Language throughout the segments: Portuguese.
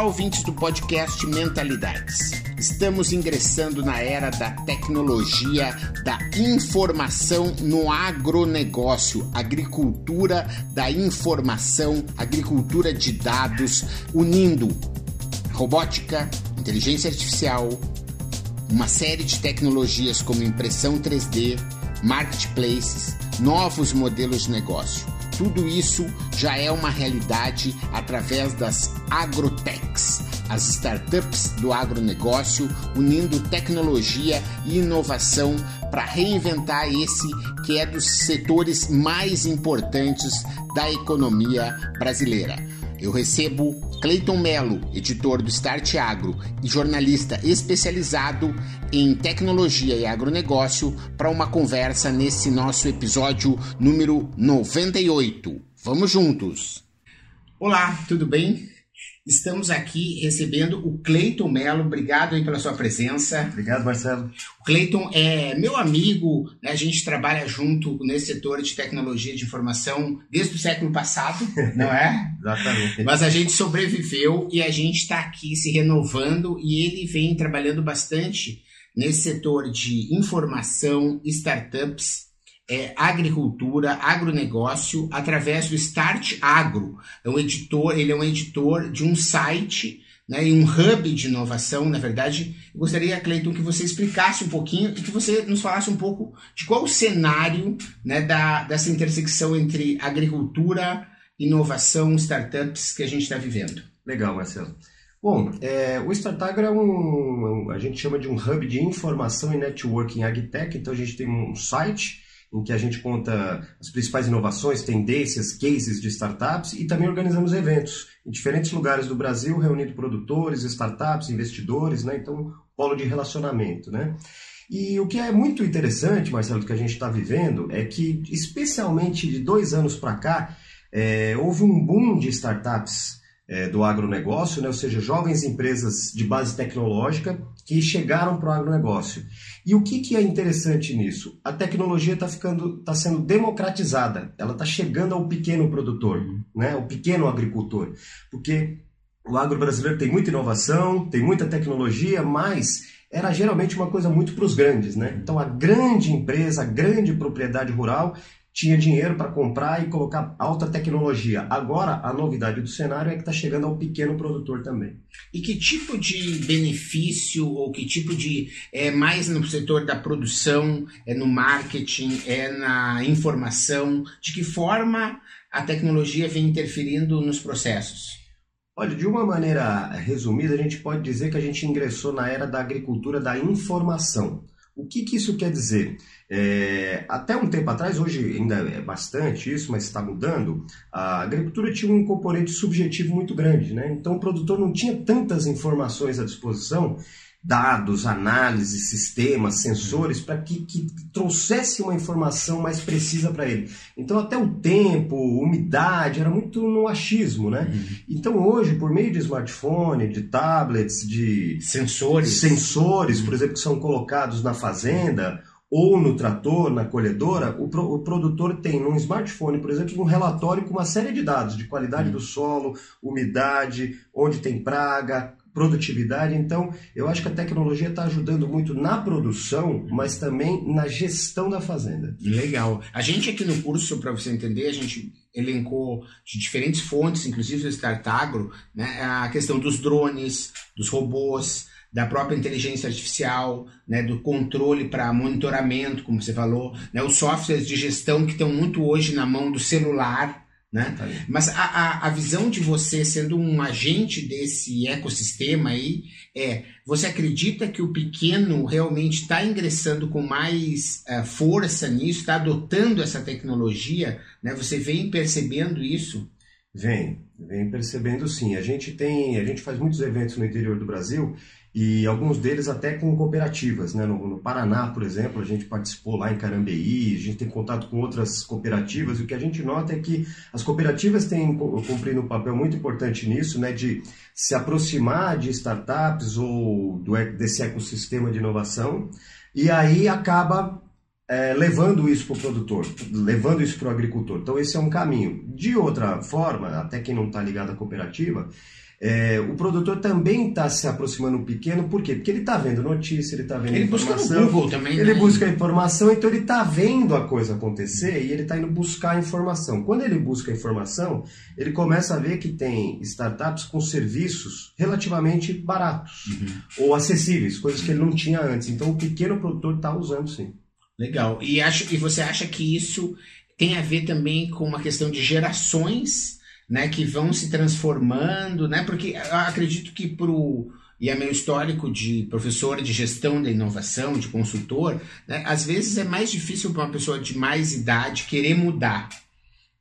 Olá, ouvintes do podcast Mentalidades. Estamos ingressando na era da tecnologia, da informação no agronegócio, agricultura da informação, agricultura de dados, unindo robótica, inteligência artificial, uma série de tecnologias como impressão 3D, marketplaces, novos modelos de negócio. Tudo isso já é uma realidade através das agrotechs, as startups do agronegócio unindo tecnologia e inovação para reinventar esse que é dos setores mais importantes da economia brasileira. Eu recebo Cleiton Melo, editor do Start Agro e jornalista especializado em tecnologia e agronegócio, para uma conversa nesse nosso episódio número 98. Vamos juntos! Olá, tudo bem? Estamos aqui recebendo o Cleiton Melo. Obrigado aí pela sua presença. Obrigado, Marcelo. O Cleiton é meu amigo, né? a gente trabalha junto nesse setor de tecnologia de informação desde o século passado, não é? Exatamente. Mas a gente sobreviveu e a gente está aqui se renovando e ele vem trabalhando bastante nesse setor de informação, startups é, agricultura, agronegócio, através do Start Agro. É um editor, ele é um editor de um site né, e um hub de inovação. Na verdade, eu gostaria, Cleiton, que você explicasse um pouquinho e que você nos falasse um pouco de qual o cenário né, da, dessa intersecção entre agricultura, inovação, startups que a gente está vivendo. Legal, Marcelo. Bom, é, o Startagro é um, a gente chama de um hub de informação e networking agtech, então a gente tem um site em que a gente conta as principais inovações, tendências, cases de startups e também organizamos eventos em diferentes lugares do Brasil, reunindo produtores, startups, investidores, né? Então, polo de relacionamento, né? E o que é muito interessante, Marcelo, que a gente está vivendo é que, especialmente de dois anos para cá, é, houve um boom de startups é, do agronegócio, né? ou seja, jovens empresas de base tecnológica que chegaram para o agronegócio. E o que, que é interessante nisso? A tecnologia está ficando, está sendo democratizada, ela está chegando ao pequeno produtor, né? o pequeno agricultor, porque o agro brasileiro tem muita inovação, tem muita tecnologia, mas era geralmente uma coisa muito para os grandes, né? Então a grande empresa, a grande propriedade rural tinha dinheiro para comprar e colocar alta tecnologia. Agora, a novidade do cenário é que está chegando ao pequeno produtor também. E que tipo de benefício ou que tipo de é mais no setor da produção, é no marketing, é na informação, de que forma a tecnologia vem interferindo nos processos? Olha, de uma maneira resumida, a gente pode dizer que a gente ingressou na era da agricultura da informação. O que, que isso quer dizer? É, até um tempo atrás, hoje ainda é bastante isso, mas está mudando, a agricultura tinha um componente subjetivo muito grande, né? Então o produtor não tinha tantas informações à disposição dados, análises, sistemas, sensores, para que, que trouxesse uma informação mais precisa para ele. Então, até o tempo, umidade, era muito no achismo, né? Uhum. Então, hoje, por meio de smartphone, de tablets, de sensores, sensores, por exemplo, que são colocados na fazenda ou no trator, na colhedora, o, pro, o, produtor tem num smartphone, por exemplo, um relatório com uma série de dados de qualidade uhum. do solo, umidade, onde tem praga, produtividade. Então, eu acho que a tecnologia está ajudando muito na produção, mas também na gestão da fazenda. Legal. A gente aqui no curso, para você entender, a gente elencou de diferentes fontes, inclusive do Start Agro, né, a questão dos drones, dos robôs, da própria inteligência artificial, né, do controle para monitoramento, como você falou, né, os softwares de gestão que estão muito hoje na mão do celular, né? Tá Mas a, a, a, visão de você sendo um agente desse ecossistema aí é: você acredita que o pequeno realmente está ingressando com mais uh, força nisso, está adotando essa tecnologia? Né? Você vem percebendo isso? Vem, vem percebendo sim. A gente tem, a gente faz muitos eventos no interior do Brasil e alguns deles até com cooperativas. Né? No, no, Paraná, por exemplo, a gente participou lá em Carambeí, a gente tem contato com outras cooperativas, e o que a gente nota é que as cooperativas têm cumprido um papel muito importante nisso, né? de se aproximar de startups ou do, desse ecossistema de inovação, e aí acaba é, levando isso para o produtor, levando isso para o agricultor. Então, esse é um caminho. De outra forma, até quem não está ligado à cooperativa, É, o produtor também está se aproximando um pequeno, por quê? Porque ele está vendo notícia, ele está vendo ele informação. Busca no Google também, Ele né? busca informação, então ele está vendo a coisa acontecer e ele está indo buscar informação. Quando ele busca informação, ele começa a ver que tem startups com serviços relativamente baratos uhum. ou acessíveis, coisas que ele não tinha antes. Então o pequeno produtor está usando sim. Legal. E, acho, e você acha que isso tem a ver também com uma questão de gerações? Né, que vão se transformando, né, porque eu acredito que pro e é meu histórico de professor de gestão da inovação, de consultor, né, às vezes é mais difícil para uma pessoa de mais idade querer mudar.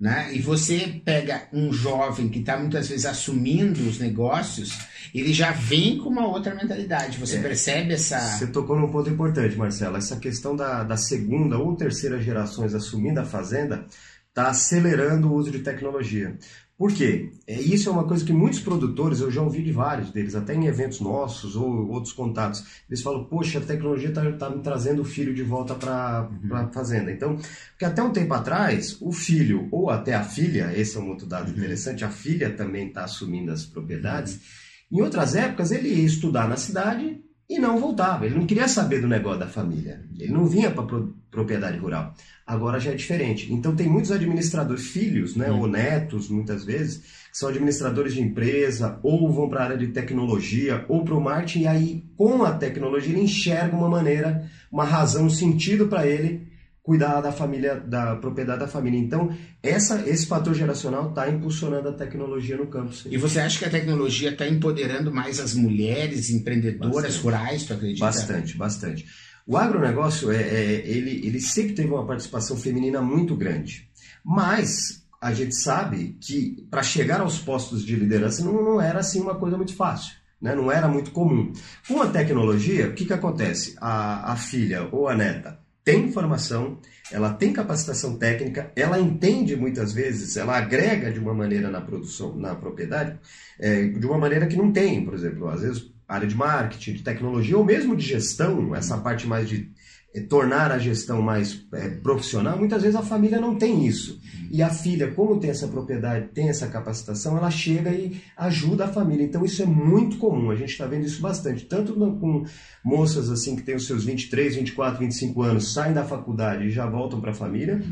Né? E você pega um jovem que está muitas vezes assumindo os negócios, ele já vem com uma outra mentalidade. Você é, percebe essa. Você tocou num ponto importante, Marcelo. Essa questão da, da segunda ou terceira gerações assumindo a fazenda está acelerando o uso de tecnologia. Por quê? É, isso é uma coisa que muitos produtores, eu já ouvi de vários deles, até em eventos nossos ou outros contatos, eles falam, poxa, a tecnologia está tá me trazendo o filho de volta para uhum. a fazenda. Então, porque até um tempo atrás, o filho ou até a filha, esse é um outro dado uhum. interessante, a filha também está assumindo as propriedades. Uhum. Em outras épocas, ele ia estudar na cidade e não voltava. Ele não queria saber do negócio da família. Ele não vinha para pro, propriedade rural. Agora já é diferente. Então tem muitos administradores, filhos, né, ou netos, muitas vezes, que são administradores de empresa, ou vão para a área de tecnologia, ou para o marketing, e aí com a tecnologia ele enxerga uma maneira, uma razão, um sentido para ele cuidar da família, da propriedade da família. Então, essa, esse fator geracional está impulsionando a tecnologia no campo. Sim. E você acha que a tecnologia está empoderando mais as mulheres empreendedoras bastante. rurais, tu acredita? Bastante, bastante. O agronegócio, é, é, ele, ele sempre teve uma participação feminina muito grande. Mas a gente sabe que para chegar aos postos de liderança não, não era assim uma coisa muito fácil. Né? Não era muito comum. Com a tecnologia, o que, que acontece? A, a filha ou a neta tem informação, ela tem capacitação técnica, ela entende muitas vezes, ela agrega de uma maneira na produção, na propriedade, é, de uma maneira que não tem, por exemplo, às vezes área de marketing, de tecnologia ou mesmo de gestão, essa parte mais de tornar a gestão mais é, profissional, muitas vezes a família não tem isso. E a filha, como tem essa propriedade, tem essa capacitação, ela chega e ajuda a família. Então isso é muito comum, a gente está vendo isso bastante, tanto com moças assim que têm os seus 23, 24, 25 anos, saem da faculdade e já voltam para a família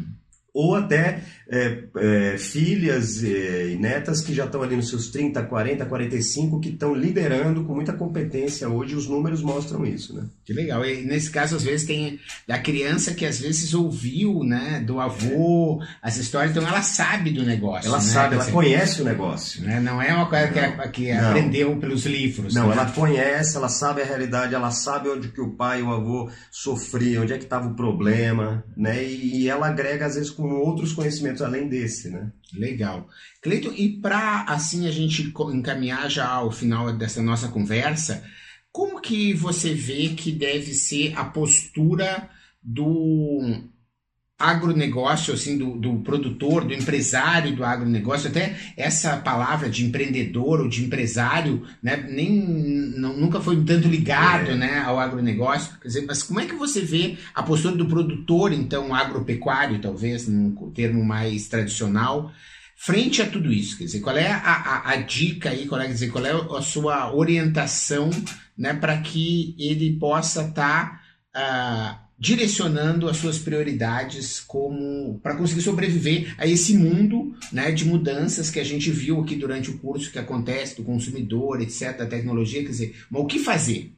ou até é, é, filhas e netas que já estão ali nos seus 30, 40, 45, que estão liderando com muita competência hoje, os números mostram isso, né? Que legal. E nesse caso, às vezes, tem da criança que às vezes ouviu, né, do avô, as histórias, então ela sabe do negócio. Ela né? sabe, ela conhece o negócio. Né? Não é uma coisa não, que, que aprendeu pelos livros. Não, né? ela conhece, ela sabe a realidade, ela sabe onde que o pai e o avô sofriam, onde é que estava o problema, né? E ela agrega, às vezes, com com outros conhecimentos além desse, né? Legal. Cleiton, e para assim a gente encaminhar já ao final dessa nossa conversa, como que você vê que deve ser a postura do agronegócio, assim, do, do, produtor, do empresário do agronegócio, até essa palavra de empreendedor ou de empresário, né, nem, não, nunca foi tanto ligado, é. né, ao agronegócio, quer dizer, mas como é que você vê a postura do produtor, então, agropecuário, talvez, num termo mais tradicional, frente a tudo isso, quer dizer, qual é a, a, a dica aí, qual é, quer dizer, qual é a sua orientação, né, para que ele possa estar tá, uh, direcionando as suas prioridades como para conseguir sobreviver a esse mundo né, de mudanças que a gente viu aqui durante o curso que acontece do consumidor, etc, da tecnologia, quer dizer, mas o que fazer?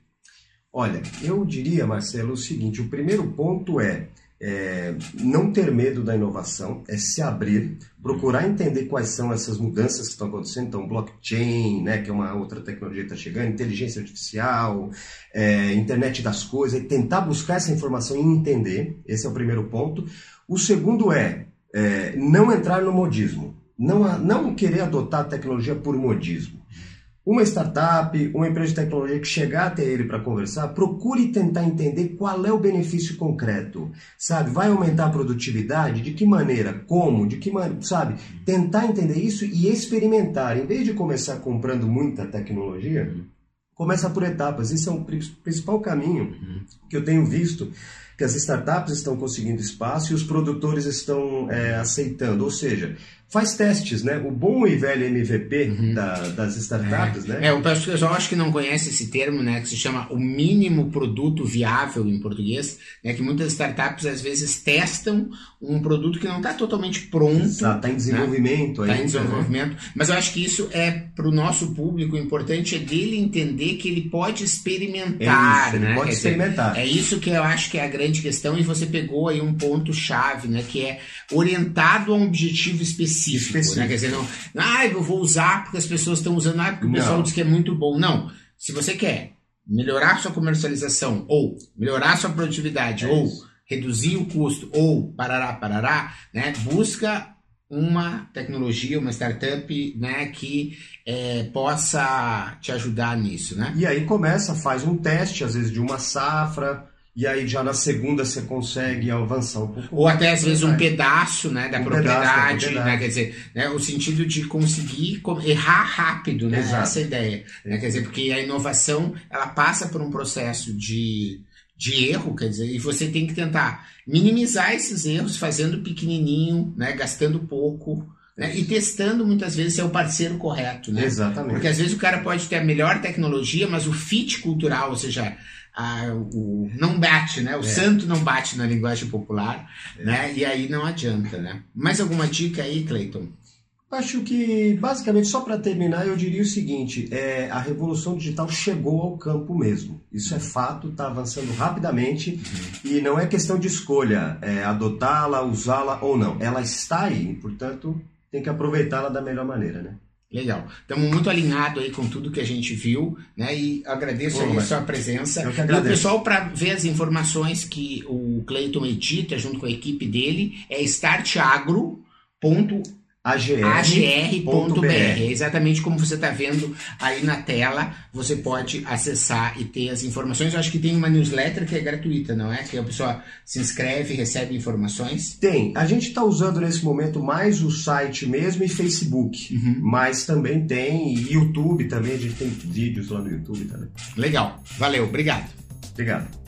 Olha, eu diria, Marcelo, o seguinte: o primeiro ponto é é, não ter medo da inovação, é se abrir, procurar entender quais são essas mudanças que estão acontecendo. Então, blockchain, né, que é uma outra tecnologia que está chegando, inteligência artificial, é, internet das coisas, e tentar buscar essa informação e entender. Esse é o primeiro ponto. O segundo é, é não entrar no modismo, não, não querer adotar a tecnologia por modismo uma startup, uma empresa de tecnologia que chegar até ele para conversar, procure tentar entender qual é o benefício concreto, sabe? Vai aumentar a produtividade? De que maneira? Como? De que maneira? Sabe? Tentar entender isso e experimentar. Em vez de começar comprando muita tecnologia, começa por etapas. Esse é o principal caminho que eu tenho visto que as startups estão conseguindo espaço e os produtores estão é, aceitando. Ou seja, faz testes, né? O bom e velho MVP uhum. da, das startups, é. né? É, o pessoal acho que não conhece esse termo, né? Que se chama o mínimo produto viável em português, né? Que muitas startups às vezes testam um produto que não está totalmente pronto. Está em desenvolvimento né? Está em desenvolvimento. Né? Mas eu acho que isso é para o nosso público importante é dele entender que ele pode experimentar, é isso, né? Pode Quer experimentar. Dizer, é isso que eu acho que é a grande questão e você pegou aí um ponto chave, né? Que é orientado a um objetivo específico específico, específico. Né? Quer dizer, não, ah, eu vou usar porque as pessoas estão usando, ah, porque o pessoal diz que é muito bom. Não. Se você quer melhorar sua comercialização, ou melhorar sua produtividade, é ou reduzir o custo, ou parará, parará, né? Busca uma tecnologia, uma startup, né, que é, possa te ajudar nisso, né? E aí começa, faz um teste, às vezes de uma safra, e aí já na segunda você consegue avançar um pouco. Ou até às vezes um pedaço né, da, um propriedade, da propriedade, né? Quer dizer, né, o sentido de conseguir errar rápido, né? Exato. Essa é ideia. Né? Quer dizer, porque a inovação ela passa por um processo de, de erro, quer dizer, e você tem que tentar minimizar esses erros fazendo pequenininho, né? Gastando pouco. Né? E testando muitas vezes se é o parceiro correto, né? Exatamente. Porque às vezes o cara pode ter a melhor tecnologia, mas o fit cultural, ou seja, a, o não bate, né? O é. santo não bate na linguagem popular, é. né? E aí não adianta, né? Mais alguma dica aí, Cleiton? Acho que, basicamente, só para terminar, eu diria o seguinte: é, a revolução digital chegou ao campo mesmo. Isso é fato, está avançando rapidamente uhum. e não é questão de escolha, é, adotá-la, usá-la ou não. Ela está aí, portanto, tem que aproveitá-la da melhor maneira, né? Legal. Estamos muito alinhados aí com tudo que a gente viu, né? E agradeço Pô, a sua presença. Eu que agradeço. E o pessoal, para ver as informações que o Cleiton edita junto com a equipe dele, é startagro.com agr.br. É exatamente como você está vendo aí na tela. Você pode acessar e ter as informações. Eu acho que tem uma newsletter que é gratuita, não é? Que a pessoa se inscreve e recebe informações. Tem. A gente está usando nesse momento mais o site mesmo e Facebook. Uhum. Mas também tem YouTube também. A gente tem vídeos lá no YouTube também. Legal. Valeu. Obrigado. Obrigado.